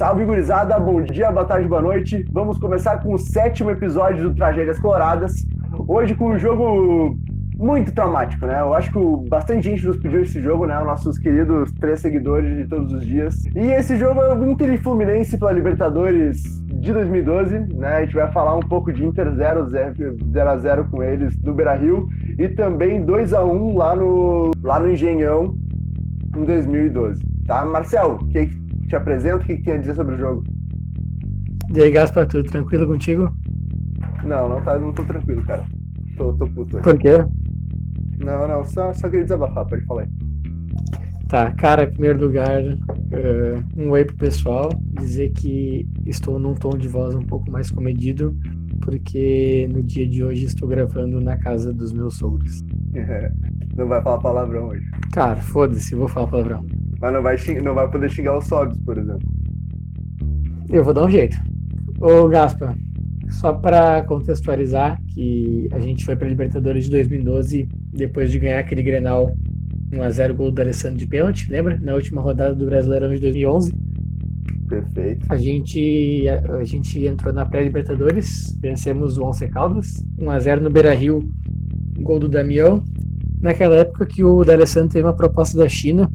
Salve gurizada, bom dia, boa tarde, boa noite. Vamos começar com o sétimo episódio do Tragédias Coloradas. Hoje com um jogo muito traumático, né? Eu acho que bastante gente nos pediu esse jogo, né? Os nossos queridos três seguidores de todos os dias. E esse jogo é o Inter e Fluminense pela Libertadores de 2012, né? A gente vai falar um pouco de Inter 0 a 0 com eles no Beira-Rio e também 2 a 1 lá no lá no Engenhão em 2012, tá? Marcel, o que te apresenta, o que, que tem a dizer sobre o jogo? E aí, Gaspar, tudo tranquilo contigo? Não, não tá, não tô tranquilo, cara. Tô, tô puto. Por quê? Não, não, só, só queria desabafar, pode falar aí. Tá, cara, em primeiro lugar, uh, um oi pro pessoal, dizer que estou num tom de voz um pouco mais comedido, porque no dia de hoje estou gravando na casa dos meus sogros. É, não vai falar palavrão hoje. Cara, foda-se, vou falar palavrão. Mas não vai, xing... não vai poder xingar os sogros, por exemplo. Eu vou dar um jeito. Ô, Gaspa, só para contextualizar que a gente foi para Libertadores de 2012 depois de ganhar aquele Grenal 1x0 gol do Alessandro de pênalti, lembra? Na última rodada do Brasileirão de 2011. Perfeito. A gente, a, a gente entrou na pré-Libertadores, vencemos o Once Caldas, 1x0 no Beira-Rio, gol do Damião. Naquela época que o D'Alessandro teve uma proposta da China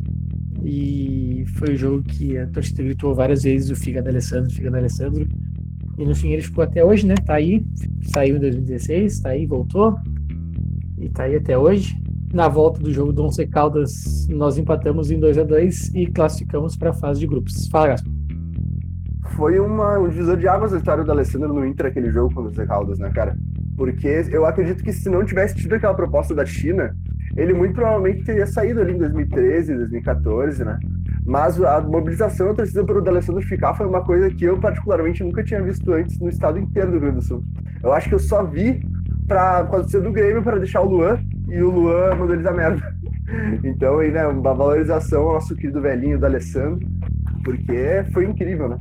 foi o jogo que a torcida gritou várias vezes o Figa D'Alessandro, Figa D'Alessandro. E no fim ele ficou até hoje, né? Tá aí, saiu em 2016, tá aí, voltou. E tá aí até hoje. Na volta do jogo do Once Caldas, nós empatamos em 2 a 2 e classificamos para a fase de grupos. Fala, Gaspar foi uma, um divisor de águas a história do Alessandro no Inter, aquele jogo contra o Caldas, né, cara? Porque eu acredito que se não tivesse tido aquela proposta da China, ele muito provavelmente teria saído ali em 2013, 2014, né? Mas a mobilização da torcida para o D'Alessandro ficar foi uma coisa que eu, particularmente, nunca tinha visto antes no estado inteiro do Rio Grande do Sul. Eu acho que eu só vi para acontecer do Grêmio para deixar o Luan e o Luan mandou eles a merda. Então, aí, né, uma valorização ao nosso querido velhinho D'Alessandro, porque foi incrível, né?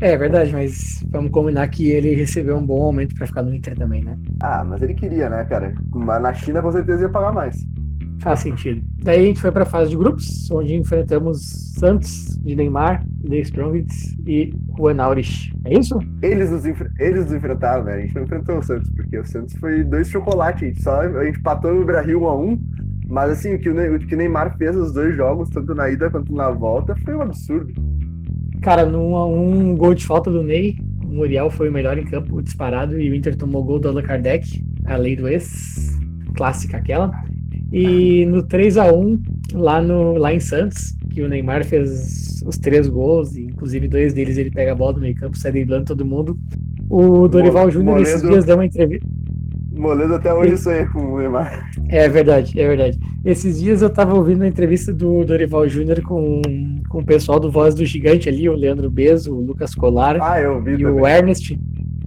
É verdade, mas vamos combinar que ele recebeu um bom aumento para ficar no Inter também, né? Ah, mas ele queria, né, cara? Mas na China com certeza ia pagar mais. Faz sentido. Daí a gente foi para a fase de grupos, onde enfrentamos Santos, de Neymar, The Strongest e Juan Aurich. É isso? Eles nos, eles nos enfrentaram, né? A gente não enfrentou o Santos, porque o Santos foi dois chocolates. A gente, só, a gente patou no Brasil 1 a 1 mas assim, o que o, o que Neymar fez nos dois jogos, tanto na ida quanto na volta, foi um absurdo. Cara, num um gol de falta do Ney, o Muriel foi o melhor em campo disparado e o Inter tomou gol do Allan Kardec, a lei do ex, clássica aquela. E no 3 a 1 lá, no, lá em Santos, que o Neymar fez os três gols, e inclusive dois deles ele pega a bola do meio campo, sai driblando todo mundo. O Dorival Júnior esses dias deu uma entrevista. Moledo até hoje sonha com o Neymar. É verdade, é verdade. Esses dias eu tava ouvindo a entrevista do Dorival Júnior com, com o pessoal do Voz do Gigante ali, o Leandro Bezo, o Lucas Colar ah, eu vi e também. o Ernest.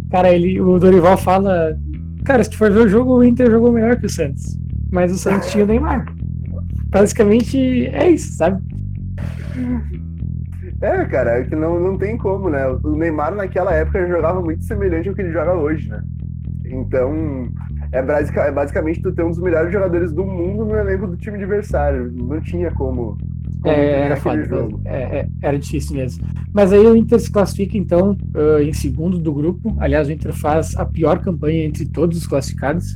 Cara, ele, o Dorival fala. Cara, se tu for ver o jogo, o Inter jogou melhor que o Santos. Mas o Santos tinha o Neymar. Basicamente é isso, sabe? É, cara, é que não, não tem como, né? O Neymar naquela época jogava muito semelhante ao que ele joga hoje, né? Então, é, basic, é basicamente tu ter um dos melhores jogadores do mundo no elenco do time adversário. Não tinha como. como é, era foda, é, é, era difícil mesmo. Mas aí o Inter se classifica, então, uh, em segundo do grupo. Aliás, o Inter faz a pior campanha entre todos os classificados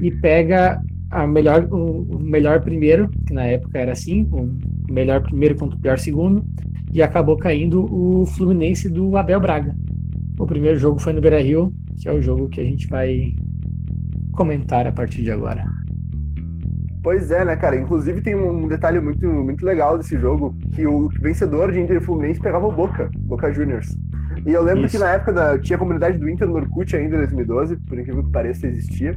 e pega a melhor, o, o melhor primeiro, que na época era assim, o melhor primeiro contra o pior segundo, e acabou caindo o Fluminense do Abel Braga. O primeiro jogo foi no Beira Rio, que é o jogo que a gente vai comentar a partir de agora. Pois é, né, cara? Inclusive tem um detalhe muito, muito legal desse jogo, que o vencedor de Inter e Fluminense pegava o Boca, Boca Juniors. E eu lembro Isso. que na época da, tinha a comunidade do Inter no Orkut ainda em 2012, por incrível que pareça, existia.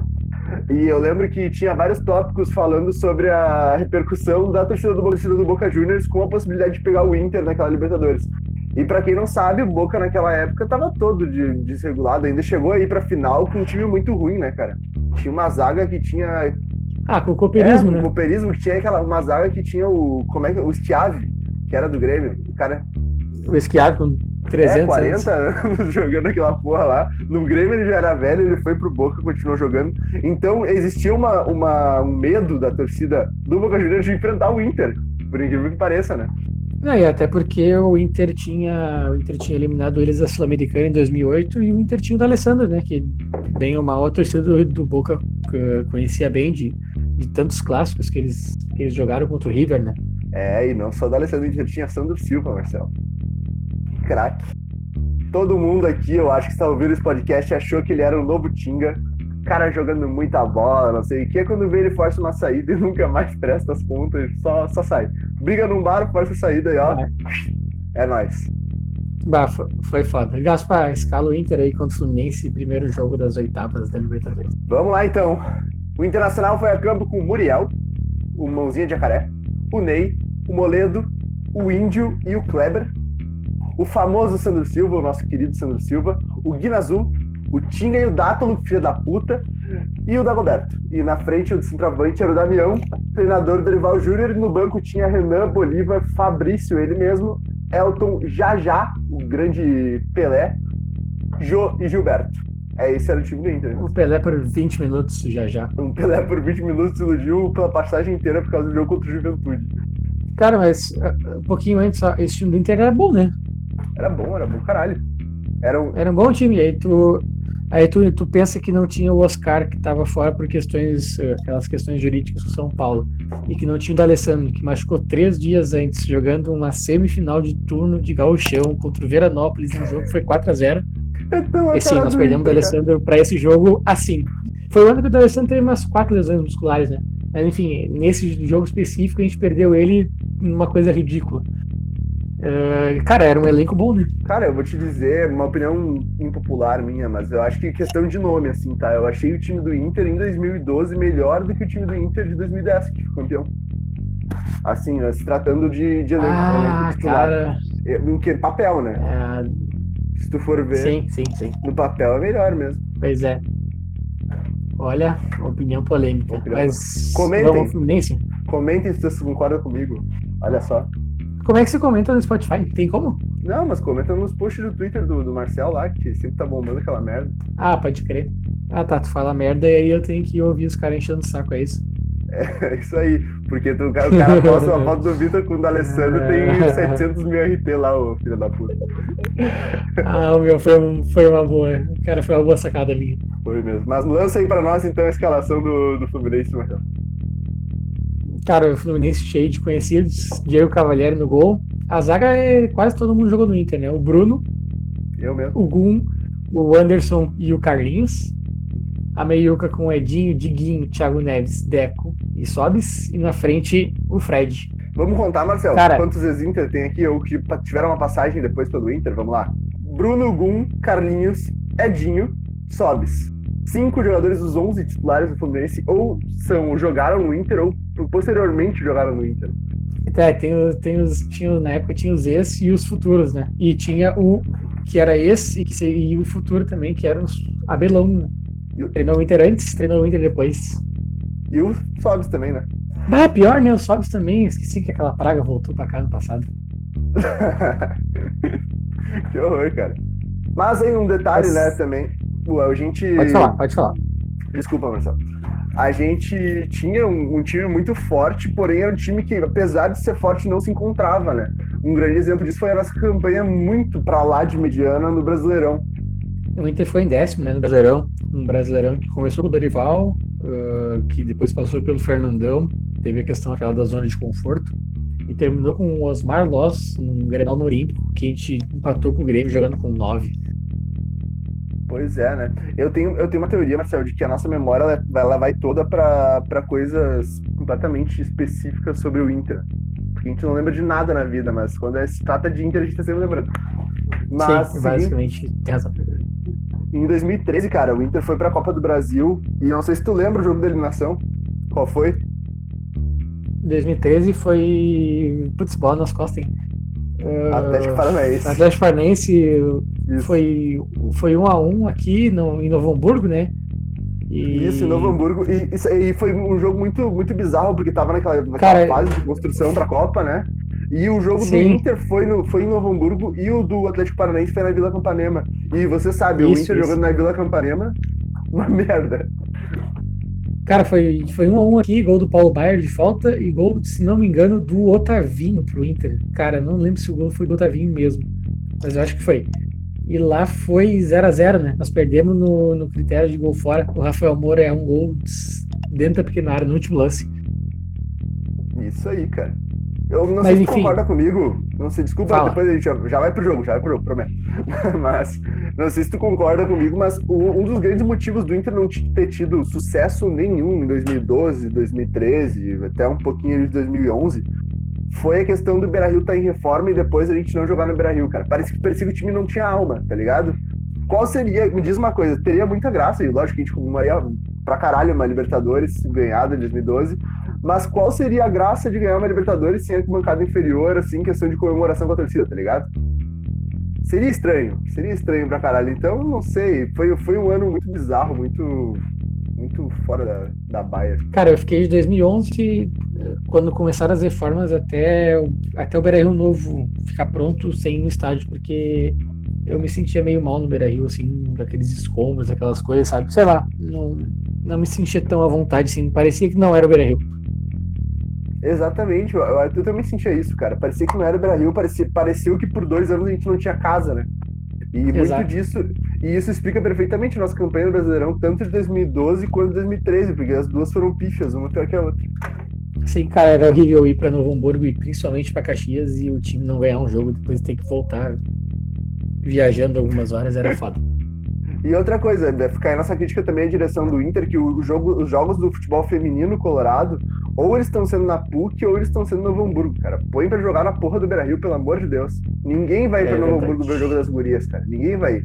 E eu lembro que tinha vários tópicos falando sobre a repercussão da torcida do, torcida do Boca Juniors com a possibilidade de pegar o Inter naquela Libertadores. E para quem não sabe, o Boca naquela época tava todo de, desregulado, ainda chegou aí pra final com um time muito ruim, né, cara? Tinha uma zaga que tinha. Ah, com o cooperismo, é, né? Com o cooperismo, que tinha aquela, uma zaga que tinha o. Como é que. O Stiave, que era do Grêmio. O cara. O Schiave com 300 é, 40 anos. anos jogando aquela porra lá. No Grêmio ele já era velho, ele foi pro Boca, continuou jogando. Então existia uma, uma, um medo da torcida do Boca Juniors de enfrentar o Inter, por incrível que pareça, né? É, e até porque o Inter tinha, o Inter tinha eliminado eles da Sul-Americana em 2008 e o Inter tinha o Alessandro, né? Que bem uma outra torcida do, do Boca conhecia bem de, de tantos clássicos que eles, que eles jogaram contra o River, né? É, e não só do Alessandro, o Inter tinha Sandro Silva, Marcelo. Craque. Todo mundo aqui, eu acho que está ouvindo esse podcast, achou que ele era um novo Tinga cara jogando muita bola, não sei o que. Quando vê ele força uma saída e nunca mais presta as contas, só, só sai. Briga num bar, força a saída e ó. É, é nóis. Bah, foi foda. Gaspar, escala o Inter aí contra o Fluminense, primeiro jogo das oitavas da Libertadores. Vamos lá então. O Internacional foi a campo com o Muriel, o Mãozinha de Jacaré, o Ney, o Moledo, o Índio e o Kleber. O famoso Sandro Silva, o nosso querido Sandro Silva, o Guinazul, o Tinga e o Dátalo, filho da puta, e o Dagoberto. E na frente o centroavante era o Damião, treinador do Dorival Júnior, e no banco tinha Renan, Bolívar, Fabrício, ele mesmo, Elton, Jajá, o grande Pelé, Jô e Gilberto. É, esse era o time do Inter. O Pelé por 20 minutos, já já. Um Pelé por 20 minutos iludiu pela passagem inteira por causa do jogo contra o Juventude. Cara, mas uh, um pouquinho antes, esse time do Inter era bom, né? Era bom, era bom caralho. Era um, era um bom time. Aí tu, Aí tu, tu pensa que não tinha o Oscar que estava fora por questões, eh, aquelas questões jurídicas com São Paulo, e que não tinha o D'Alessandro, que machucou três dias antes, jogando uma semifinal de turno de gauchão contra o Veranópolis, no jogo foi 4 a 0 E sim, nós perdemos o D'Alessandro para esse jogo assim. Foi o ano que o D'Alessandro teve umas quatro lesões musculares, né? Mas enfim, nesse jogo específico a gente perdeu ele numa coisa ridícula. Uh, cara, era um elenco bom, né? Cara, eu vou te dizer, uma opinião impopular minha, mas eu acho que questão de nome, assim, tá? Eu achei o time do Inter em 2012 melhor do que o time do Inter de 2010, que foi campeão. Assim, se tratando de, de elenco, ah, elenco cara. Em que papel, né? É... Se tu for ver. Sim, sim, sim. No papel é melhor mesmo. Pois é. Olha, opinião polêmica. Opinião. Mas comentem. Vamos Comentem se vocês concordam comigo. Olha só. Como é que você comenta no Spotify? Tem como? Não, mas comenta nos posts do Twitter do, do Marcel lá, que sempre tá bombando aquela merda. Ah, pode crer. Ah, tá, tu fala merda e aí eu tenho que ouvir os caras enchendo o saco, é isso? É, isso aí. Porque tu, o cara posta uma foto do Vitor com o do Alessandro tem 700 mil RT lá, ô filho da puta. Ah, o meu foi, foi uma boa. Cara, foi uma boa sacada minha. Foi mesmo. Mas lança aí pra nós então a escalação do, do Fluminense, Marcelo. Cara, o Fluminense cheio de conhecidos. Diego Cavalieri no gol. A zaga é quase todo mundo jogou no Inter, né? O Bruno, eu mesmo. o Gum, o Anderson e o Carlinhos. A meiuca com o Edinho, Diguinho, Thiago Neves, Deco e Sobis. E na frente, o Fred. Vamos contar, Marcelo, Cara, quantos ex-Inter tem aqui ou que tiveram uma passagem depois pelo Inter? Vamos lá. Bruno, Gum, Carlinhos, Edinho, Sobis cinco jogadores dos 11 titulares do Fluminense ou são jogaram no Inter ou posteriormente jogaram no Inter. É, tem, tem os, tinha, na época tinha os ex e os futuros, né? E tinha o que era esse e, que, e o futuro também, que era o Abelão. Né? Treinou o Inter antes, treinou o Inter depois. E o Sobs também, né? Ah, pior, né? O Sobs também. Esqueci que aquela praga voltou pra cá no passado. que horror, cara. Mas aí um detalhe, Mas... né, também a gente. Pode falar, pode falar. Desculpa, Marcelo. A gente tinha um, um, time muito forte, porém era um time que, apesar de ser forte, não se encontrava, né? Um grande exemplo disso foi a nossa campanha muito para lá de mediana no Brasileirão. O Inter foi em décimo, né, no Brasileirão. Um Brasileirão que começou com o Dorival, uh, que depois passou pelo Fernandão, teve a questão aquela da zona de conforto, e terminou com o Osmar Loss, um Grenal no Olímpico, que a gente empatou com o Grêmio jogando com nove. Pois é, né? Eu tenho, eu tenho uma teoria, Marcelo, de que a nossa memória ela, ela vai toda para coisas completamente específicas sobre o Inter. Porque a gente não lembra de nada na vida, mas quando se trata de Inter, a gente tá sempre lembrando. Mas, Sim, basicamente, tem razão. Em 2013, cara, o Inter foi pra Copa do Brasil e eu não sei se tu lembra o jogo da eliminação. Qual foi? 2013 foi. Putz, bola nas costas, hein? Atlético Paranaense. Atlético Paranaense foi, foi um a um aqui no, em Novo Hamburgo, né? E... Isso, em Novo Hamburgo. E, e, foi um jogo muito, muito bizarro, porque tava naquela, naquela Cara, fase de construção pra Copa, né? E o jogo sim. do Inter foi, no, foi em Novo Hamburgo e o do Atlético Paranaense foi na Vila Campanema. E você sabe, isso, o Inter isso. jogando na Vila Campanema, uma merda. Cara, foi, foi um a um aqui, gol do Paulo Baier de falta e gol, se não me engano, do Otavinho pro Inter. Cara, não lembro se o gol foi do Otavinho mesmo, mas eu acho que foi. E lá foi 0 a 0 né? Nós perdemos no, no critério de gol fora. O Rafael Moura é um gol dentro da pequena área, no último lance. Isso aí, cara. Eu não Mas, sei se enfim, concorda comigo. Não sei, desculpa, fala. depois a gente já, já, vai pro jogo, já vai pro jogo, prometo. mas não sei se tu concorda comigo, mas o, um dos grandes motivos do Inter não ter tido sucesso nenhum em 2012, 2013, até um pouquinho de 2011, foi a questão do Beira-Rio estar tá em reforma e depois a gente não jogar no Beira-Rio, cara. Parece que, parecia que o time não tinha alma, tá ligado? Qual seria, me diz uma coisa, teria muita graça, e lógico que a gente comemoraria pra caralho uma Libertadores ganhada em 2012, mas qual seria a graça de ganhar uma Libertadores sem bancada inferior, assim, questão de comemoração com a torcida, tá ligado? Seria estranho, seria estranho pra caralho. Então, não sei, foi, foi um ano muito bizarro, muito muito fora da, da baia. Cara, eu fiquei de 2011, quando começaram as reformas, até, até o Beira-Rio novo ficar pronto sem no estádio, porque eu me sentia meio mal no Beira-Rio, assim, daqueles escombros, aquelas coisas, sabe? Sei lá, não, não me sentia tão à vontade, assim, parecia que não era o Beira-Rio. Exatamente, eu, eu, eu, também sentia isso, cara. Parecia que não era o Beira-Rio, parecia, pareceu que por dois anos a gente não tinha casa, né? E Exato. muito disso, e isso explica perfeitamente nossa campanha no Brasileirão, tanto de 2012 quanto de 2013, porque as duas foram pífias, uma pior que a outra. Sim, cara, era horrível ir para Novo Hamburgo e principalmente para Caxias e o time não ganhar um jogo, depois ter que voltar viajando algumas horas, era foda. E outra coisa, ficar aí nossa crítica também à direção do Inter, que o jogo, os jogos do futebol feminino colorado, ou eles estão sendo na PUC ou eles estão sendo no Novo Hamburgo, cara. Põe pra jogar na porra do Beira Rio, pelo amor de Deus. Ninguém vai é, pra Novo Hamburgo ver o jogo das gurias, cara. Ninguém vai ir.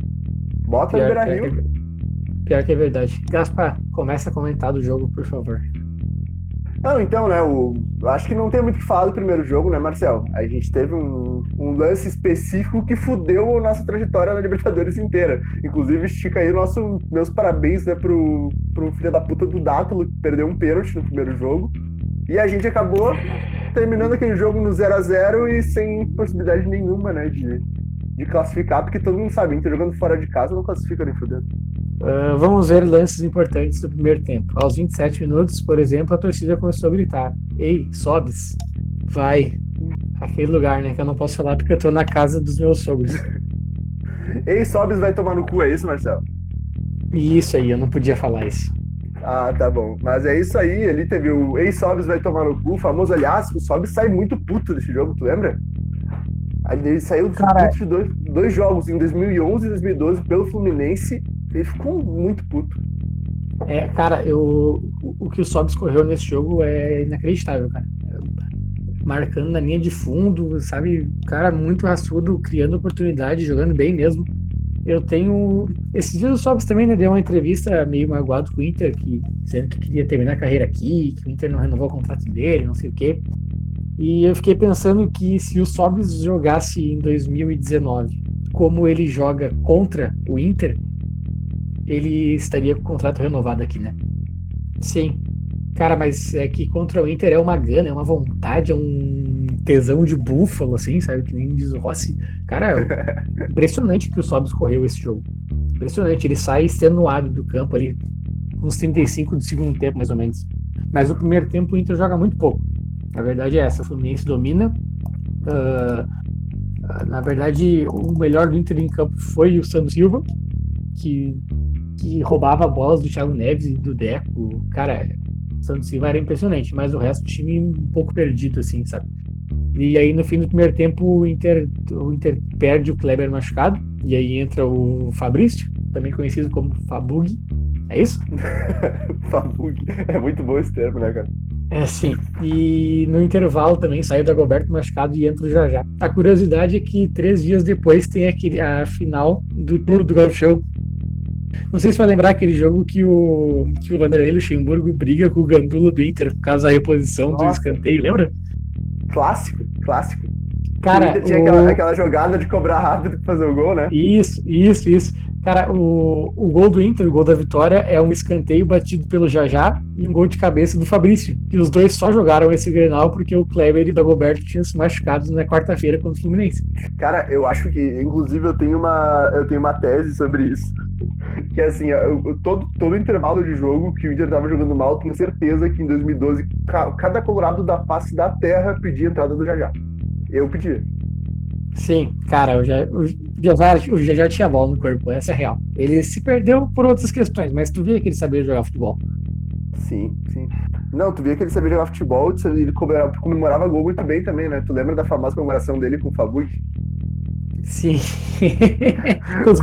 Bota pior, no Beira Rio. Pior que, pior que é verdade. Gaspar, começa a comentar do jogo, por favor. Não, então, né, o, acho que não tem muito o que falar do primeiro jogo, né, Marcel? A gente teve um, um lance específico que fudeu a nossa trajetória na Libertadores inteira. Inclusive, estica aí nosso, meus parabéns, né, pro, pro filho da puta do Dátulo, que perdeu um pênalti no primeiro jogo. E a gente acabou terminando aquele jogo no 0 a 0 e sem possibilidade nenhuma, né, de, de classificar, porque todo mundo sabe, Inter jogando fora de casa não classifica nem fudendo. Uh, vamos ver lances importantes do primeiro tempo. Aos 27 minutos, por exemplo, a torcida começou a gritar: Ei, sobes, vai. Aquele lugar, né? Que eu não posso falar porque eu tô na casa dos meus sogros. Ei, sobes vai tomar no cu, é isso, Marcelo? Isso aí, eu não podia falar isso. Ah, tá bom. Mas é isso aí, ele teve o Ei, sobes vai tomar no cu, famoso, aliás, o sobes sai muito puto desse jogo, tu lembra? Ele saiu de dois, dois jogos, em 2011 e 2012, pelo Fluminense. Ele ficou muito puto. É, cara, eu, o que o Sobs correu nesse jogo é inacreditável, cara. Marcando na linha de fundo, sabe? Cara, muito raçudo, criando oportunidade, jogando bem mesmo. Eu tenho. Esses dias o Sobs também né, deu uma entrevista meio magoado com o Inter, que, dizendo que queria terminar a carreira aqui, que o Inter não renovou o contrato dele, não sei o quê. E eu fiquei pensando que se o Sobis jogasse em 2019 como ele joga contra o Inter, ele estaria com o contrato renovado aqui, né? Sim. Cara, mas é que contra o Inter é uma gana, é uma vontade, é um tesão de búfalo, assim, sabe? Que nem diz o Rossi. Cara, impressionante que o Sobis correu esse jogo. Impressionante. Ele sai extenuado do campo ali, uns 35 do segundo tempo, mais ou menos. Mas no primeiro tempo o Inter joga muito pouco. A verdade é essa, o Fluminense domina. Uh, na verdade, o melhor do Inter em campo foi o Sandro Silva, que, que roubava bolas do Thiago Neves e do Deco. Cara, o Sandro Silva era impressionante, mas o resto do time um pouco perdido, assim, sabe? E aí, no fim do primeiro tempo, o Inter, o Inter perde o Kleber machucado, e aí entra o Fabrício, também conhecido como Fabug. É isso? Fabug. É muito bom esse termo, né, cara? É, sim. E no intervalo também saiu da Roberto machucado e entra o Jajá. A curiosidade é que três dias depois tem aquele, a final do Tour do Golf Show. Não sei se vai lembrar aquele jogo que o, que o Vanderlei Luxemburgo briga com o Gandula do Inter por causa da reposição Nossa. do escanteio, lembra? Clássico, clássico. Cara, tinha o... aquela, aquela, jogada de cobrar rápido pra fazer o gol, né? Isso, isso, isso. Cara, o, o gol do Inter, o gol da vitória, é um escanteio batido pelo Jajá e um gol de cabeça do Fabrício. E os dois só jogaram esse Grenal porque o Kleber e o Dagoberto tinham se machucado na quarta-feira contra o Fluminense. Cara, eu acho que, inclusive, eu tenho uma, eu tenho uma tese sobre isso. Que é assim, eu, todo, todo intervalo de jogo que o Inter tava jogando mal, tenho certeza que em 2012 cada colorado da face da terra pedia a entrada do Jajá. Eu pedia. Sim, cara, já, o Jajá, o Jajá tinha bola no corpo, essa é real. Ele se perdeu por outras questões, mas tu via que ele sabia jogar futebol. Sim, sim. Não, tu via que ele sabia jogar futebol, ele comemorava, comemorava gol muito bem também, né? Tu lembra da famosa comemoração dele com o Fabug? Sim. os.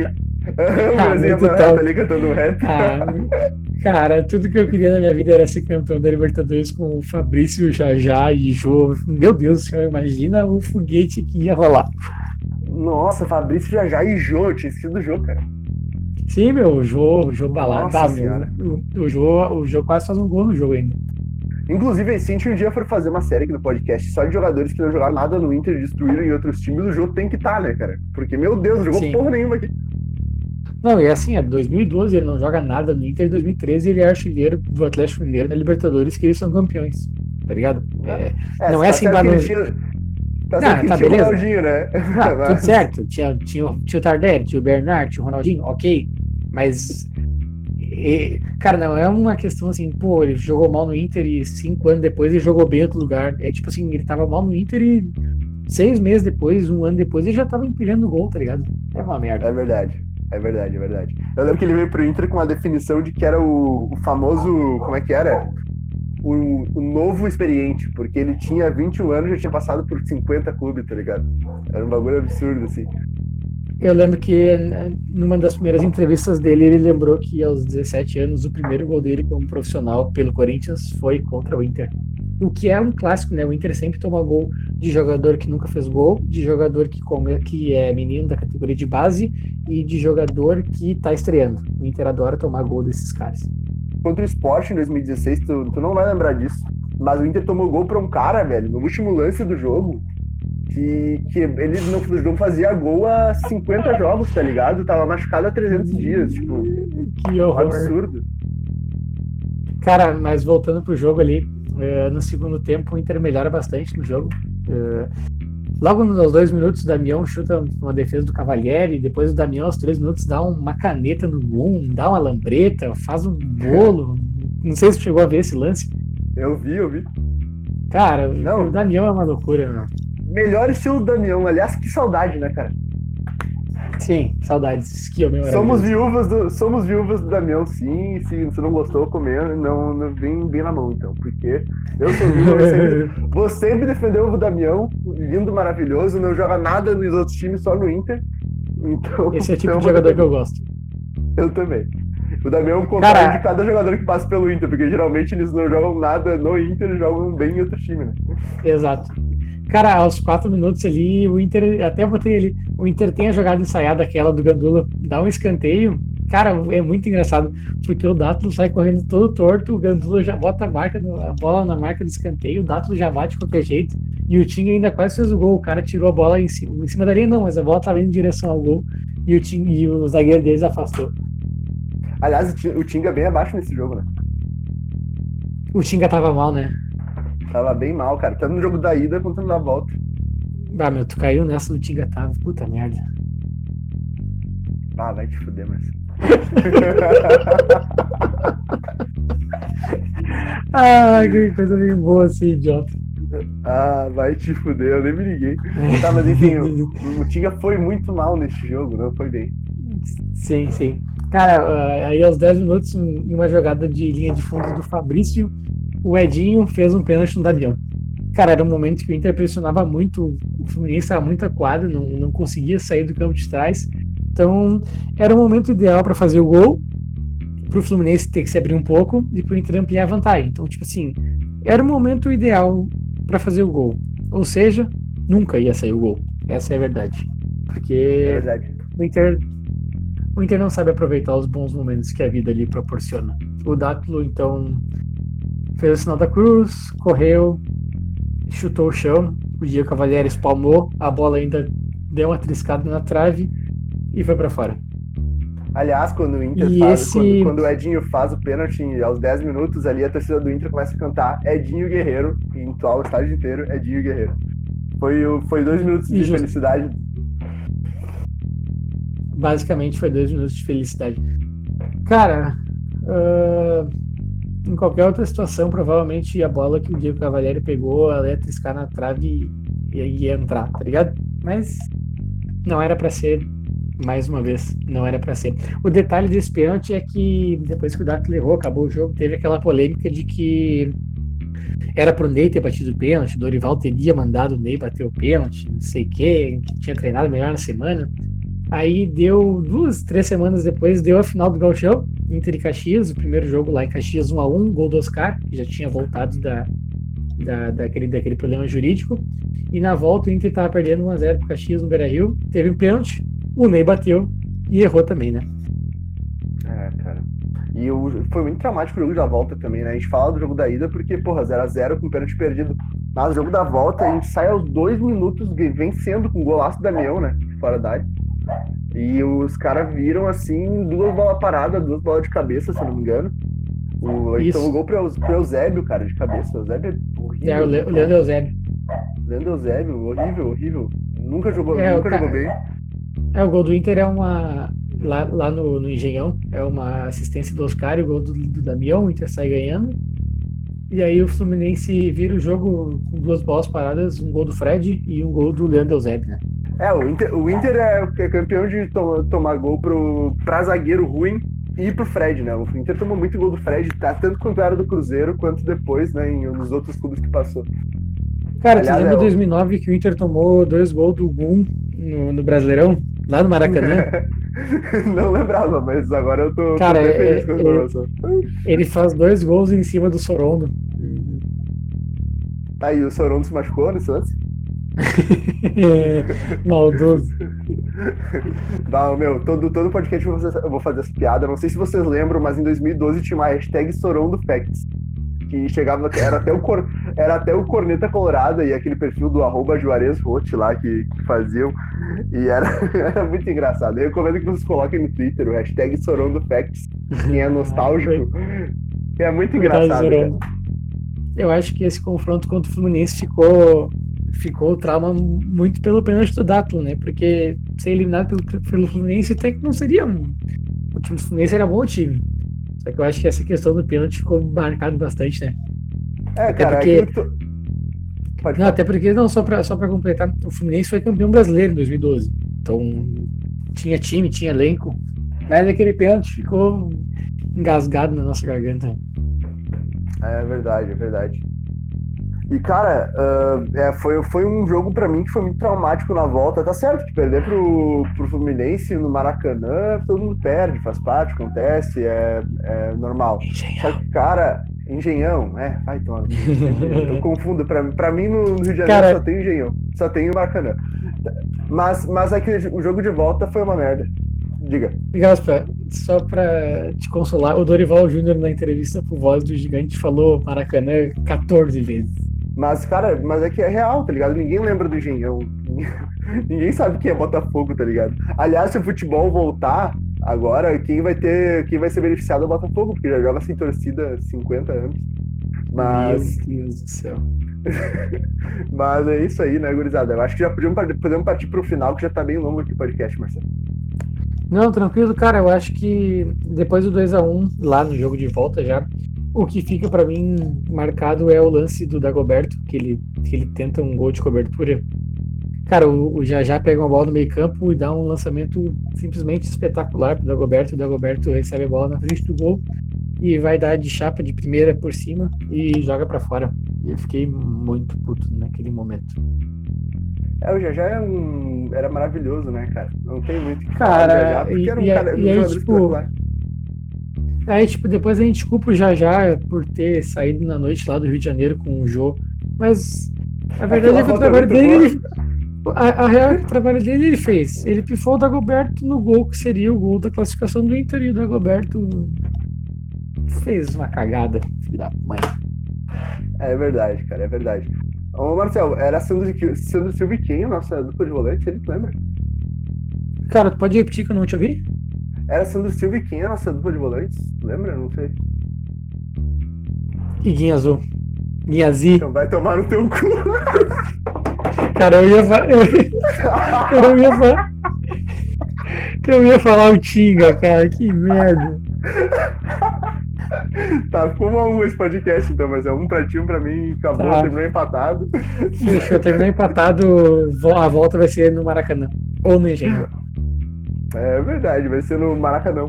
Né? O Brasil ah, ali cantando rap. Ah, cara, tudo que eu queria na minha vida era ser campeão da Libertadores com o Fabrício, Jajá e Jô. Meu Deus do céu, imagina o foguete que ia rolar. Nossa, Fabrício, Jajá e Jô, tinha esquecido do Jô, cara. Sim, meu, o Jô, o Jô balado. Tá, o, o, Jô, o Jô quase faz um gol no jogo ainda. Inclusive, se a gente um dia for fazer uma série aqui no podcast só de jogadores que não jogaram nada no Inter, destruíram em outros times, o jogo tem que estar, tá, né, cara? Porque, meu Deus, jogou Sim. porra nenhuma aqui. Não, e assim, é 2012 ele não joga nada no Inter, 2013 ele é artilheiro do Atlético Mineiro na Libertadores, que eles são campeões, tá ligado? É, é, não é tá assim, lá no... Tá não, tá beleza. O né? Não, tudo certo. Tinha, tinha, tinha o Tardelli, tinha o Bernard, tinha o Ronaldinho, ok. Mas e, cara, não é uma questão assim, pô, ele jogou mal no Inter e cinco anos depois ele jogou bem em outro lugar. É tipo assim, ele tava mal no Inter e seis meses depois, um ano depois, ele já tava empilhando gol, tá ligado? É uma merda. É verdade. É verdade, é verdade. Eu lembro que ele veio pro Inter com a definição de que era o, o famoso. Como é que era? O, o, novo experiente, porque ele tinha 21 anos e já tinha passado por 50 clubes, tá ligado? Era um bagulho absurdo, assim. Eu lembro que numa das primeiras entrevistas dele, ele lembrou que aos 17 anos, o primeiro gol dele como profissional pelo Corinthians foi contra o Inter. O que é um clássico, né? O Inter sempre toma gol de jogador que nunca fez gol, de jogador que, come, que é menino da categoria de base e de jogador que tá estreando. O Inter adora tomar gol desses caras. Contra o Sport em 2016, tu, tu não vai lembrar disso. Mas o Inter tomou gol pra um cara, velho, no último lance do jogo, que, que ele não, não fazia gol há 50 jogos, tá ligado? Tava machucado há 300 dias, tipo. Que horror. Um absurdo. Cara, mas voltando pro jogo ali, uh, no segundo tempo o Inter melhora bastante no jogo. Uh, logo nos dois minutos, o Damião chuta uma defesa do Cavalieri, depois o Damião, aos três minutos, dá uma caneta no gol, dá uma lambreta, faz um bolo. Não sei se chegou a ver esse lance. Eu vi, eu vi. Cara, não. o Damião é uma loucura, meu melhor estilo Damião. Aliás, que saudade, né, cara? Sim, saudades. Que homem somos viúvas do Somos viúvas do Damião, sim. Se você não gostou, comendo, não, não vem bem na mão, então. Porque eu sou viúva, você, vou sempre defender o Damião, lindo, maravilhoso, não joga nada nos outros times, só no Inter. Então, Esse é o tipo então, de jogador que eu gosto. Eu também. O Damião é um contrário de cada jogador que passa pelo Inter, porque geralmente eles não jogam nada no Inter, eles jogam bem em outro time, né? Exato. Cara, aos quatro minutos ali, o Inter, até botei ali, o Inter tem a jogada ensaiada, aquela do Gandula, dá um escanteio. Cara, é muito engraçado, porque o Dátulo sai correndo todo torto, o Gandula já bota a, marca, a bola na marca do escanteio, o Dátulo já bate de qualquer jeito, e o Tinga ainda quase fez o gol. O cara tirou a bola em cima, em cima da linha, não, mas a bola estava indo em direção ao gol, e o, Tinga, e o zagueiro deles afastou. Aliás, o Tinga bem abaixo nesse jogo, né? O Tinga tava mal, né? Tava bem mal, cara. Tanto no jogo da ida quanto no da volta. Ah, meu, tu caiu nessa do Tinga tava. Puta merda. Ah, vai te fuder, mas. ah, que coisa bem boa assim, idiota. Ah, vai te fuder, eu nem me liguei. tá, mas enfim, o, o Tinga foi muito mal nesse jogo, não foi bem. Sim, sim. Cara, ah, aí aos 10 minutos, em uma jogada de linha de fundo do Fabrício, o Edinho fez um pênalti no Damião. Cara, era um momento que o Inter pressionava muito, o Fluminense estava muito aquado, não, não conseguia sair do campo de trás. Então, era o momento ideal para fazer o gol, para o Fluminense ter que se abrir um pouco e para o Inter ampliar a vantagem. Então, tipo assim, era o momento ideal para fazer o gol. Ou seja, nunca ia sair o gol. Essa é a verdade. Porque é verdade. O, Inter, o Inter não sabe aproveitar os bons momentos que a vida lhe proporciona. O Dátulo, então, fez o sinal da cruz, correu, chutou o chão. O Diego Cavalieri espalmou, a bola ainda deu uma triscada na trave e foi para fora. Aliás, quando o Inter E faz, esse- quando, quando o Edinho faz o pênalti aos 10 minutos, ali a torcida do Inter começa a cantar Edinho Guerreiro, e entoar o estádio inteiro Edinho Guerreiro. Foi, foi dois minutos de felicidade. Basicamente foi dois minutos de felicidade. Cara, ah, em qualquer outra situação, provavelmente a bola que o Diego Cavalieri pegou, ela ia triscar na trave e e ia entrar, tá ligado? Mas não era pra ser, mais uma vez, não era pra ser. O detalhe desse pênalti é que depois que o Dato errou, acabou o jogo, teve aquela polêmica de que era pro Ney ter batido o pênalti, Dorival teria mandado o Ney bater o pênalti, não sei o que tinha treinado melhor na semana. Aí deu duas, três semanas depois, deu a final do Gauchão, Inter e Caxias, o primeiro jogo lá em Caxias 1x1, gol do Oscar, que já tinha voltado da, da, daquele, daquele problema jurídico. E na volta o Inter tava perdendo 1x0 pro Caxias no Beira Rio, teve um pênalti, o Ney bateu e errou também, né? É, cara. E o, foi muito traumático o jogo da volta também, né? A gente fala do jogo da ida porque, porra, 0x0 com pênalti perdido. Mas o jogo da volta, a gente sai aos dois minutos vencendo com o golaço da Damião, né? Fora da área. E os caras viram, assim, duas bolas paradas, duas bolas de cabeça, se eu não me engano. O, então o gol pro, pro Eusébio, cara, de cabeça. O Eusébio é horrível. É, o, Le, o Leandro Eusébio. Leandro Eusébio, horrível, horrível. Nunca jogou, É, nunca jogou bem. É, o gol do Inter é uma. Lá, lá no, no Engenhão, é uma assistência do Oscar e o gol do, do Damião, o Inter sai ganhando. E aí o Fluminense vira o jogo com duas bolas paradas, um gol do Fred e um gol do Leandro Eusébio, né? É, o Inter, o Inter é, é campeão de to- tomar gol pro, pra zagueiro ruim e pro Fred, né? O Inter tomou muito gol do Fred, tá, tanto quanto era do Cruzeiro, quanto depois, né, em, nos outros clubes que passou. Cara, Aliás, você lembra é o- 2009 que o Inter tomou dois gols do Gum no, no Brasileirão? Lá no Maracanã? Não lembrava, mas agora eu tô, tô Cara, bem é- feliz com a é- informação. Ele faz dois gols em cima do Sorondo. Tá aí, o Sorondo se machucou nesse lance? Maldoso. Não, meu, todo, todo podcast eu vou fazer, eu vou fazer essa piada. Não sei se vocês lembram, mas em 2012 tinha uma hashtag Sorondo Facts. Que chegava, era até o, cor, era até o Corneta Colorada e aquele perfil do arroba Juarez Rote lá que, que faziam. E era, era muito engraçado. Eu recomendo que vocês coloquem no Twitter o hashtag Sorondo Facts. Quem é nostálgico. É muito engraçado. Eu acho que esse confronto contra o Fluminense ficou ficou o trauma muito pelo pênalti do Dátulo, né? Porque ser eliminado pelo, pelo Fluminense até que não seria um. O time do Fluminense era bom time. Só que eu acho que essa questão do pênalti ficou marcado bastante, né? É, Até cara, porque- é. Pode Não, falar. até porque, não, só pra, só pra completar, o Fluminense foi campeão brasileiro em 2012. Então, tinha time, tinha elenco. Mas aquele pênalti ficou engasgado na nossa garganta. É verdade, é verdade. E, cara, ah, é, foi, foi um jogo pra mim que foi muito traumático na volta. Tá certo que perder pro, pro Fluminense no Maracanã, todo mundo perde, faz parte, acontece, é, é normal. Só que, cara, Engenhão, é, vai tomar. Eu confundo, pra, pra mim no Rio de Janeiro Cara- só tem Engenhão, só tem o Maracanã. Mas, mas aquele, o jogo de volta foi uma merda. Diga. Gaspa, só pra te consolar, o Dorival Júnior na entrevista pro Voz do Gigante falou Maracanã 14 vezes. Mas, cara, mas é que é real, tá ligado? Ninguém lembra do Engenhão. Ninguém sabe quem é Botafogo, tá ligado? Aliás, se o futebol voltar agora, quem vai ter. Quem vai ser beneficiado é o Botafogo, porque já joga sem torcida há 50 anos. Mas, Meu Deus do céu. mas é isso aí, né, gurizada? Eu acho que já podemos, par- podemos partir pro final, que já tá bem longo aqui o podcast, Marcelo. Não, tranquilo, cara. Eu acho que depois do 2x1, lá no jogo de volta já, o que fica pra mim marcado é o lance do Dagoberto, que ele, que ele tenta um gol de cobertura. Cara, o, o Jajá pega uma bola no meio campo e dá um lançamento simplesmente espetacular pro Dagoberto. O Dagoberto recebe a bola na frente do gol e vai dar de chapa de primeira por cima e joga pra fora. E eu fiquei muito puto naquele momento. É, o Jajá é um, era maravilhoso, né, cara? Não tem muito o que Cara, falar porque e- era um e- cara, um e aí, tipo. Aí, tipo, depois a gente culpa o Jajá por ter saído na noite lá do Rio de Janeiro com o Jô. Mas a verdade Aquela é que o é trabalho dele. ele- A, a real é que o trabalho dele ele fez. Ele pifou o Dagoberto no gol, que seria o gol da classificação do Inter, e o Dagoberto fez uma cagada, filho da mãe. É verdade, cara, é verdade. Ô, Marcel, era Sandro, Sandro Silva e quem, nossa dupla de volante, ele lembra? Cara, tu pode repetir que eu não te ouvi? Era Sandro Silva e quem nossa dupla de volantes? Lembra? Não sei. E Guinha Azul. Guinha Z. Então vai tomar no teu cu. Cara, eu ia falar. Eu, eu ia falar. Eu ia falar o Tinga, cara. Que merda. Tá, ficou um esse podcast, então, mas é um pra ti, um pra mim, acabou, Tá. terminou empatado. Fechou, terminou empatado. vo- A volta vai ser no Maracanã. Ou no Engenho. É verdade, vai ser no Maracanã.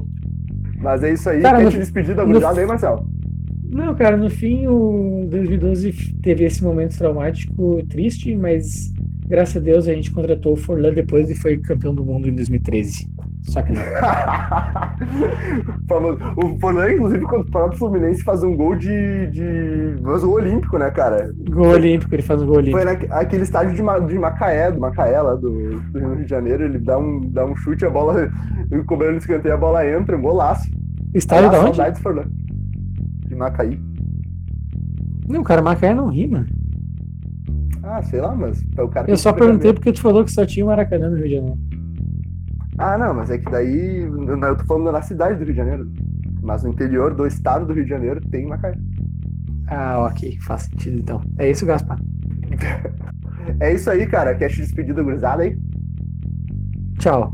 Mas é isso aí, Cara, quer no- te despedir da gurizada aí, Marcelo? Não, cara, no fim o 2012 teve esse momento traumático triste, mas graças a Deus a gente contratou o Forlan depois e foi campeão do mundo em 2013. Só que não. O Forlan, inclusive, contra o próprio Fluminense, faz um gol de. de. Mas gol olímpico, né, cara? Gol olímpico, ele faz um gol olímpico. Foi naquele estádio de, Ma- de Macaé, do Macaé, lá do, do Rio de Janeiro, ele dá um, dá um chute, a bola, cobrando o escanteio, a bola entra, um golaço. Estádio Ah, da onde? Saudades, Forlan. De Macaí. Não, cara, Macaé não rima. Ah, sei lá, mas o cara Eu só perguntei porque tu falou que só tinha o Maracanã no Rio de Janeiro. Ah, não, mas é que daí. Eu tô falando na cidade do Rio de Janeiro. Mas no interior do estado do Rio de Janeiro tem Macaé. Ah, ok, faz sentido então. É isso, Gaspar. É isso aí, cara. Quer te despedir da gurizada aí? Tchau.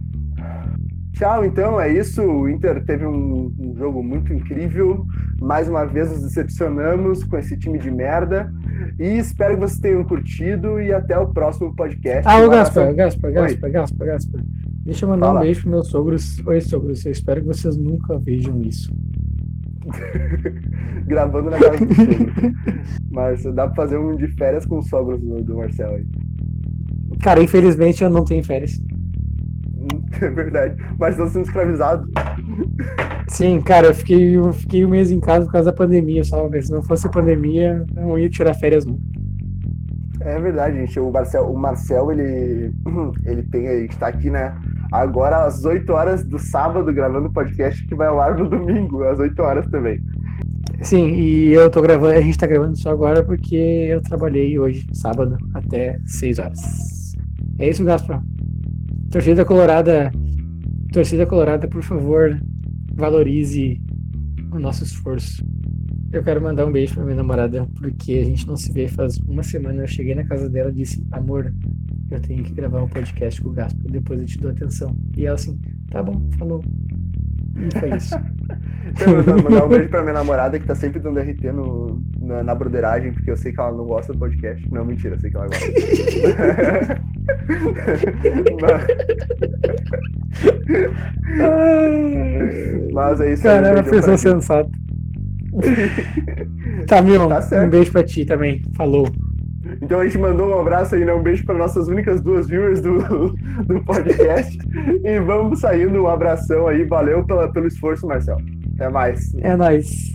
Tchau, então, é isso. O Inter teve um, um jogo muito incrível. Mais uma vez nos decepcionamos com esse time de merda. E espero que vocês tenham curtido e até o próximo podcast. Ah, o Gaspar. Gaspar, Oi. Gaspar, Gaspar, Gaspar. Deixa eu mandar Fala. um beijo pros meus sogros. Oi, sogros, eu espero que vocês nunca vejam isso. Gravando na casa do sogro. Mas dá pra fazer um de férias com os sogros do, do Marcelo aí. Cara, infelizmente eu não tenho férias. É verdade. Mas estão sendo escravizados. Sim, cara, eu fiquei, eu fiquei um mês em casa por causa da pandemia só, se não fosse pandemia, eu não ia tirar férias nunca. É verdade, gente. O Marcel, o Marcel ele, ele tem, a gente tá aqui, né? Agora às 8 horas do sábado gravando o podcast que vai ao ar no domingo, às 8 horas também. Sim, e eu tô gravando, a gente tá gravando só agora porque eu trabalhei hoje, sábado, até 6 horas. É isso, Gaspar. Torcida Colorada, torcida Colorada, por favor, valorize o nosso esforço. Eu quero mandar um beijo pra minha namorada, porque a gente não se vê faz uma semana. Eu cheguei na casa dela e disse, amor, eu tenho que gravar um podcast com o Gaspar, depois eu te dou atenção. E ela assim, tá bom, falou. E foi isso. Eu mandar um beijo pra minha namorada que tá sempre dando RT no, na, na broderagem, porque eu sei que ela não gosta do podcast. Não, mentira, eu sei que ela gosta. mas, mas é isso aí. Cara, ela beijão pra pessoa sensata. Tá, meu, Tá um beijo pra ti também. Falou. Então a gente mandou um abraço aí, né? Um beijo para nossas únicas duas viewers do, do podcast. e vamos saindo, um abração aí. Valeu pela, pelo esforço, Marcel. Até mais. É nóis.